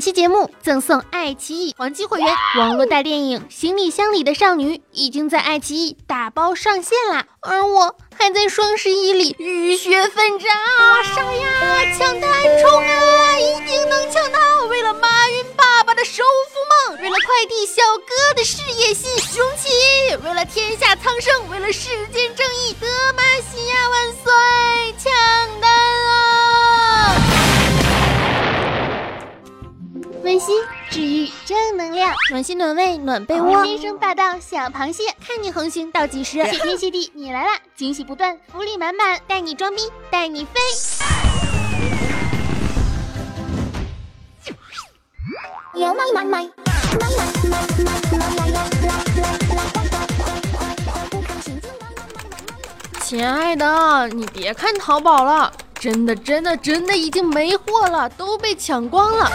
期节目赠送爱奇艺黄金会员，网络大电影《行李箱里的少女》已经在爱奇艺打包上线啦，而我还在双十一里浴血奋战啊！杀呀，抢单冲啊，一定能抢到！为了马云爸爸的首富梦，为了快递小哥的事业心，雄起！为了天下苍生，为了世间正义，暖心暖胃暖被窝，天生霸道小螃蟹，看你横行倒计时，谢天谢地你来啦，惊喜不断，福利满满，带你装逼带你飞。亲爱的，你别看淘宝了，真的真的真的已经没货了，都被抢光了。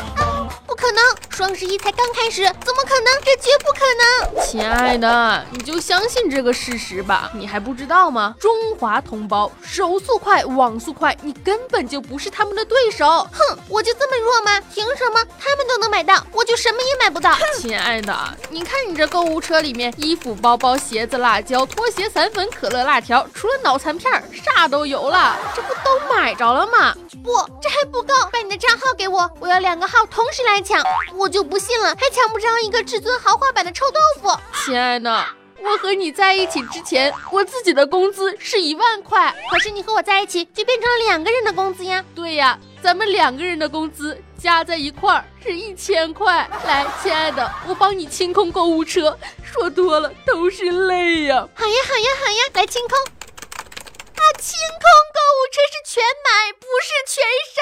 不可能，双十一才刚开始，怎么可能？这绝不可能！亲爱的，你就相信这个事实吧。你还不知道吗？中华同胞手速快，网速快，你根本就不是他们的对手。哼，我就这么弱吗？凭什么他们都能买到，我就什么也买不到？亲爱的，你看你这购物车里面，衣服、包包、鞋子、辣椒、拖鞋、散粉、可乐、辣条，除了脑残片，啥都有了。这不都买着了吗？不，这还不够，把你的账号给我，我要两个号同时来。抢我就不信了，还抢不着一个至尊豪华版的臭豆腐。亲爱的，我和你在一起之前，我自己的工资是一万块，可是你和我在一起就变成了两个人的工资呀。对呀，咱们两个人的工资加在一块儿是一千块。来，亲爱的，我帮你清空购物车，说多了都是泪呀。好呀，好呀，好呀，来清空。清空购物车是全买，不是全删，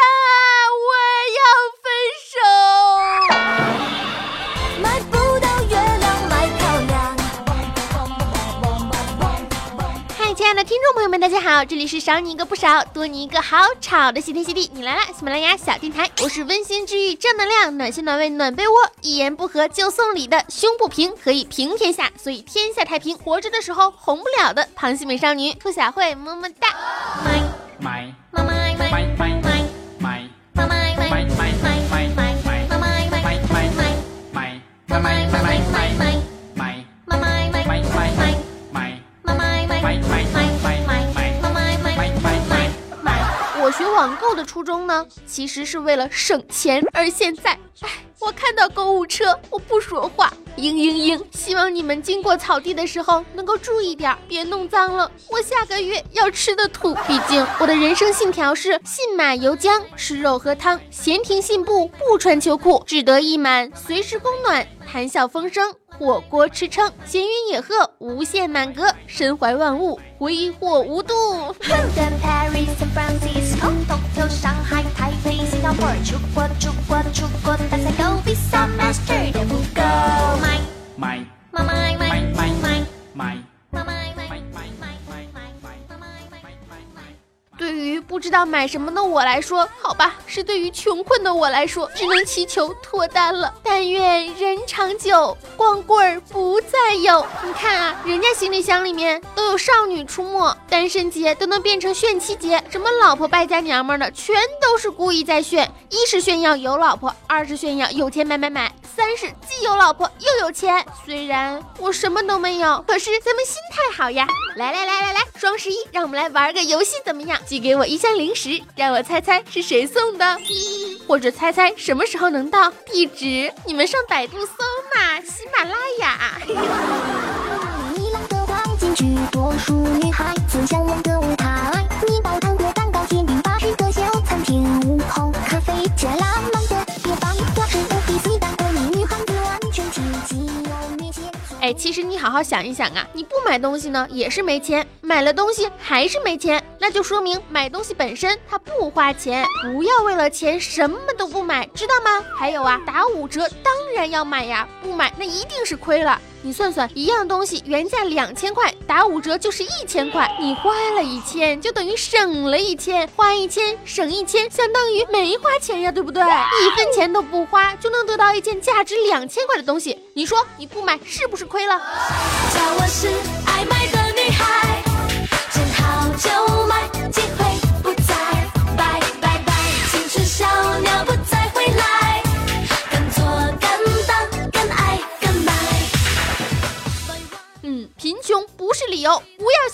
我要。分手听众朋友们，大家好，这里是少你一个不少，多你一个好吵的喜天喜地，你来了，喜马拉雅小电台，我是温馨治愈、正能量、暖心暖胃暖被窝，一言不合就送礼的，胸不平可以平天下，所以天下太平，活着的时候红不了的螃蟹美少女兔小慧，么么哒。的初衷呢，其实是为了省钱，而现在，唉，我看到购物车，我不说话，嘤嘤嘤。希望你们经过草地的时候能够注意点，别弄脏了我下个月要吃的土。毕竟我的人生信条是：信马由缰，吃肉喝汤，闲庭信步，不穿秋裤，志得意满，随时供暖，谈笑风生。火锅吃撑，闲云野鹤，无限满格，身怀万物，挥霍无度。上海、台北、新加坡，出国、出国、出国，大赛都比 Master 的不够。买买买买买买买不知道买什么的我来说，好吧，是对于穷困的我来说，只能祈求脱单了。但愿人长久，光棍儿不再有。你看啊，人家行李箱里面都有少女出没，单身节都能变成炫妻节，什么老婆败家娘们的，全都是故意在炫。一是炫耀有老婆，二是炫耀有钱买买买，三是既有老婆又有钱。虽然我什么都没有，可是咱们心态好呀。来来来来来，双十一，让我们来玩个游戏，怎么样？寄给我一 一箱零食，让我猜猜是谁送的，或者猜猜什么时候能到。地址你们上百度搜嘛，喜马拉雅。哎，其实你好好想一想啊，你不买东西呢也是没钱，买了东西还是没钱，那就说明买东西本身它不花钱。不要为了钱什么都不买，知道吗？还有啊，打五折当然要买呀，不买那一定是亏了。你算算，一样东西原价两千块，打五折就是一千块，你花了一千，就等于省了一千，花一千省一千，相当于没花钱呀，对不对？一分钱都不花就能得到一件价值两千块的东西，你说你不买是不是亏了？叫我是爱买的女孩，见好就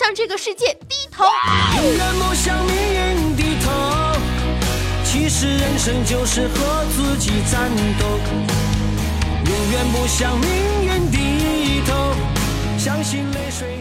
向这个世界低头。永远不向命运低头，其实人生就是和自己战斗。永远不向命运低头，相信泪水。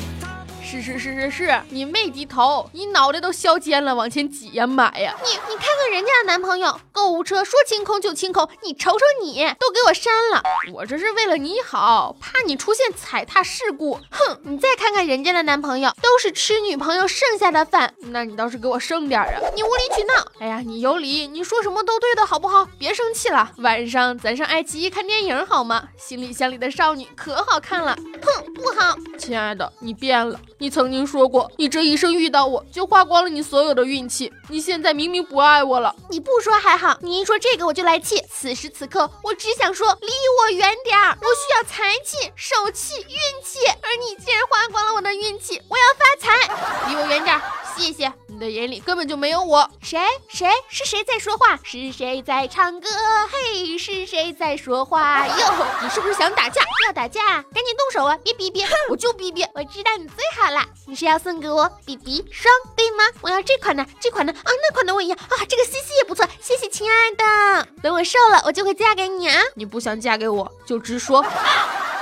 是是是是是，你没低头，你脑袋都削尖了，往前挤呀买呀！你你看看人家的男朋友，购物车说清空就清空，你瞅瞅你，都给我删了。我这是为了你好，怕你出现踩踏事故。哼，你再看看人家的男朋友，都是吃女朋友剩下的饭，那你倒是给我剩点啊！你无理取闹，哎呀，你有理，你说什么都对的好不好？别生气了，晚上咱上爱奇艺看电影好吗？行李箱里的少女可好看了。哼，不好，亲爱的，你变了。你曾经说过，你这一生遇到我就花光了你所有的运气。你现在明明不爱我了，你不说还好，你一说这个我就来气。此时此刻，我只想说离我远点儿。我需要财气、手气、运气，而你竟然花光了我的运气，我要发财，离我远点儿，谢谢。你的眼里根本就没有我。谁？谁？是谁在说话？是谁在唱歌？嘿，是谁在说话？哟，你是不是想打架？要打架，赶紧动手啊！别逼逼，我就逼逼。我知道你最好了，你是要送给我 BB 霜对吗？我要这款的，这款的啊，那款的我也要啊，这个 CC 也不错，谢谢亲爱的。等我瘦了，我就会嫁给你啊！你不想嫁给我就直说。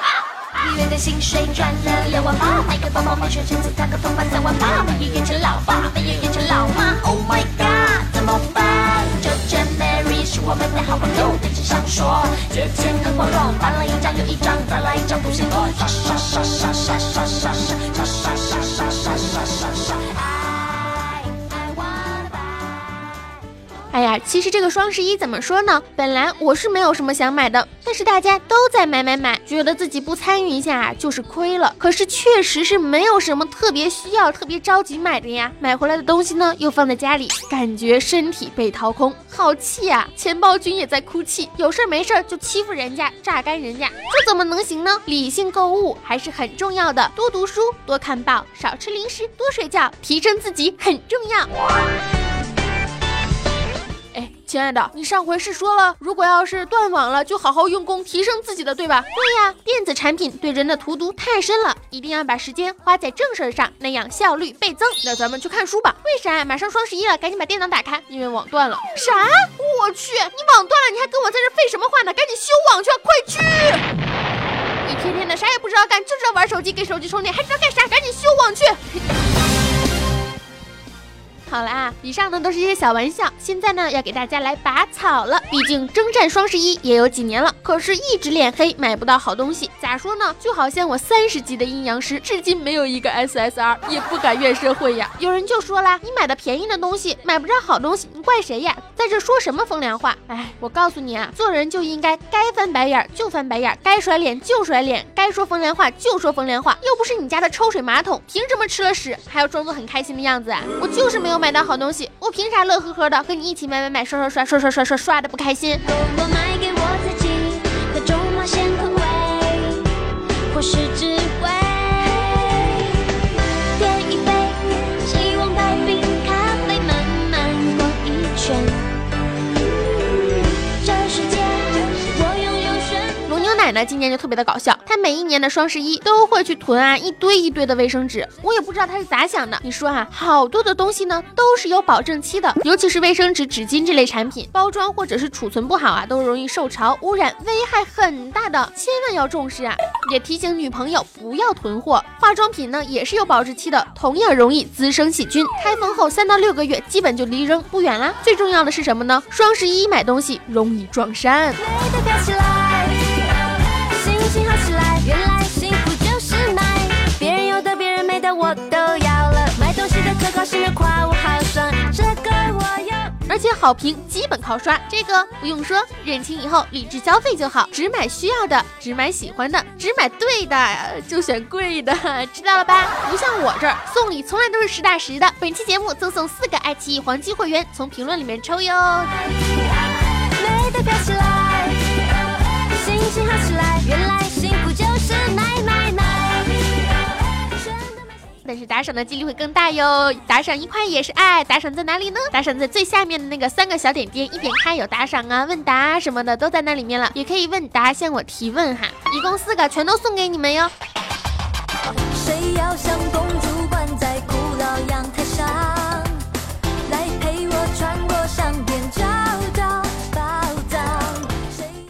一月的薪水赚了两万八，买个包包，买双鞋子，烫个头发三万八，没有变成老爸，没有变成老妈。Oh my god，怎么办？就见 Mary 是我们的好朋友，对纸上说，借钱很光荣，办了一张又一张，办来一张不嫌多。刷刷刷刷刷刷刷刷刷刷刷刷刷刷哎呀，其实这个双十一怎么说呢？本来我是没有什么想买的，但是大家都在买买买，觉得自己不参与一下就是亏了。可是确实是没有什么特别需要、特别着急买的呀。买回来的东西呢，又放在家里，感觉身体被掏空，好气啊！钱包君也在哭泣，有事儿没事儿就欺负人家，榨干人家，这怎么能行呢？理性购物还是很重要的，多读书，多看报，少吃零食，多睡觉，提升自己很重要。哎，亲爱的，你上回是说了，如果要是断网了，就好好用功提升自己的，对吧？对呀，电子产品对人的荼毒太深了，一定要把时间花在正事儿上，那样效率倍增。那咱们去看书吧。为啥？马上双十一了，赶紧把电脑打开，因为网断了。啥？我去，你网断了，你还跟我在这废什么话呢？赶紧修网去，快去！一天天的啥也不知道干，就知道玩手机，给手机充电，还知道干啥？赶紧修网去！好了啊，以上呢都是一些小玩笑，现在呢要给大家来拔草了。毕竟征战双十一也有几年了，可是一直脸黑，买不到好东西。咋说呢？就好像我三十级的阴阳师，至今没有一个 SSR，也不敢怨社会呀。有人就说啦，你买的便宜的东西，买不着好东西，你怪谁呀？在这说什么风凉话？哎，我告诉你啊，做人就应该该翻白眼就翻白眼，该甩脸就甩脸，该说风凉话就说风凉话。又不是你家的抽水马桶，凭什么吃了屎还要装作很开心的样子啊？我就是没有买到好东西，我凭啥乐呵呵的和你一起买买买刷刷刷刷刷刷刷刷的不开心？我买给我自己各种冒险口味，或是只奶呢，今年就特别的搞笑，她每一年的双十一都会去囤啊一堆一堆的卫生纸，我也不知道她是咋想的。你说哈、好多的东西呢都是有保证期的，尤其是卫生纸、纸巾这类产品，包装或者是储存不好啊，都容易受潮污染，危害很大的，千万要重视啊！也提醒女朋友不要囤货。化妆品呢也是有保质期的，同样容易滋生细菌，开封后三到六个月基本就离扔不远啦。最重要的是什么呢？双十一买东西容易撞衫。我都要了。买东西的特高兴，夸我好爽，这个我有。而且好评基本靠刷，这个不用说，认清以后理智消费就好，只买需要的，只买喜欢的，只买对的，就选贵的，知道了吧？不像我这儿送礼从来都是实打实的。本期节目赠送四个爱奇艺黄金会员，从评论里面抽哟。美的飘起来，心情好起来，原来但是打赏的几率会更大哟。打赏一块也是爱，打赏在哪里呢？打赏在最下面的那个三个小点点，一点开有打赏啊、问答、啊、什么的都在那里面了，也可以问答向我提问哈。一共四个，全都送给你们哟。谁要像公主在古老阳台上，来陪我穿过找宝藏。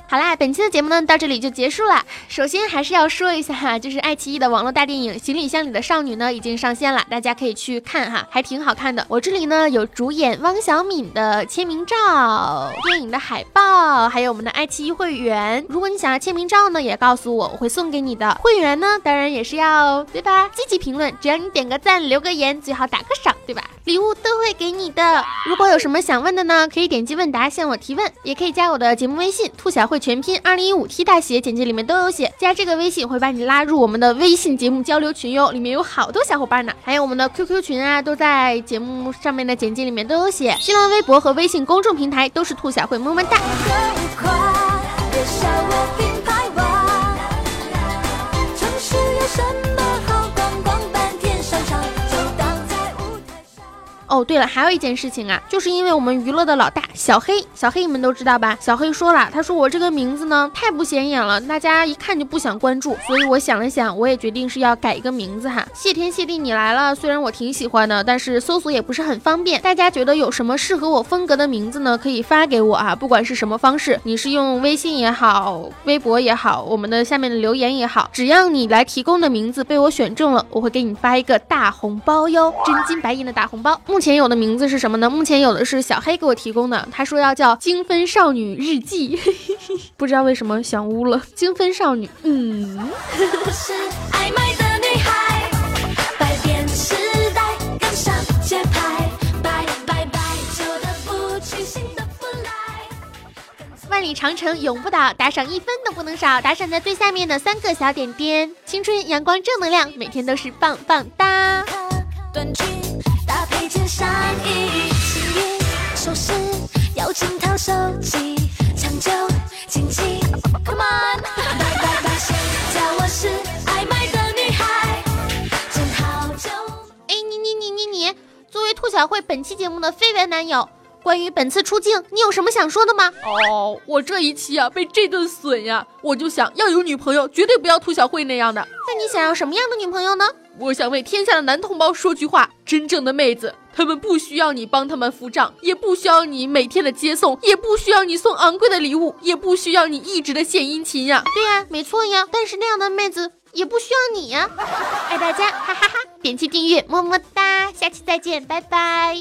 好啦，本期的节目呢到这里就结束了。首先还是要说一下哈，就是爱奇艺的网络大电影《行李箱里的少女》呢已经上线了，大家可以去看哈，还挺好看的。我这里呢有主演汪小敏的签名照、电影的海报，还有我们的爱奇艺会员。如果你想要签名照呢，也告诉我，我会送给你的。会员呢，当然也是要对吧？积极评论，只要你点个赞、留个言，最好打个赏，对吧？礼物都会给你的。如果有什么想问的呢，可以点击问答向我提问，也可以加我的节目微信“兔小慧全拼二零一五 T 大写”，简介里面都有写。加这个微信会把你拉入我们的微信节目交流群哟，里面有好多小伙伴呢，还有我们的 QQ 群啊，都在节目上面的简介里面都有写。新浪微博和微信公众平台都是兔小慧，么么哒。哦，对了，还有一件事情啊，就是因为我们娱乐的老大小黑，小黑你们都知道吧？小黑说了，他说我这个名字呢太不显眼了，大家一看就不想关注，所以我想了想，我也决定是要改一个名字哈。谢天谢地你来了，虽然我挺喜欢的，但是搜索也不是很方便。大家觉得有什么适合我风格的名字呢？可以发给我啊，不管是什么方式，你是用微信也好，微博也好，我们的下面的留言也好，只要你来提供的名字被我选中了，我会给你发一个大红包哟，真金白银的大红包。目前有的名字是什么呢？目前有的是小黑给我提供的，他说要叫《精分少女日记》，不知道为什么想污了《精分少女》。嗯。万里长城永不倒，打赏一分都不能少，打赏在最下面的三个小点点。青春阳光正能量，每天都是棒棒哒。件上衣，幸运首饰要紧套手机，长久经济。Come on，拜拜拜，谁叫我是爱买的女孩？真好久。哎，你你你你你，作为兔小慧本期节目的绯闻男友，关于本次出镜，你有什么想说的吗？哦，我这一期啊，被这顿损呀，我就想要有女朋友，绝对不要兔小慧那样的。那你想要什么样的女朋友呢？我想为天下的男同胞说句话：真正的妹子，他们不需要你帮他们付账，也不需要你每天的接送，也不需要你送昂贵的礼物，也不需要你一直的献殷勤呀。对呀，没错呀。但是那样的妹子也不需要你呀。爱大家，哈哈哈！点击订阅，么么哒，下期再见，拜拜。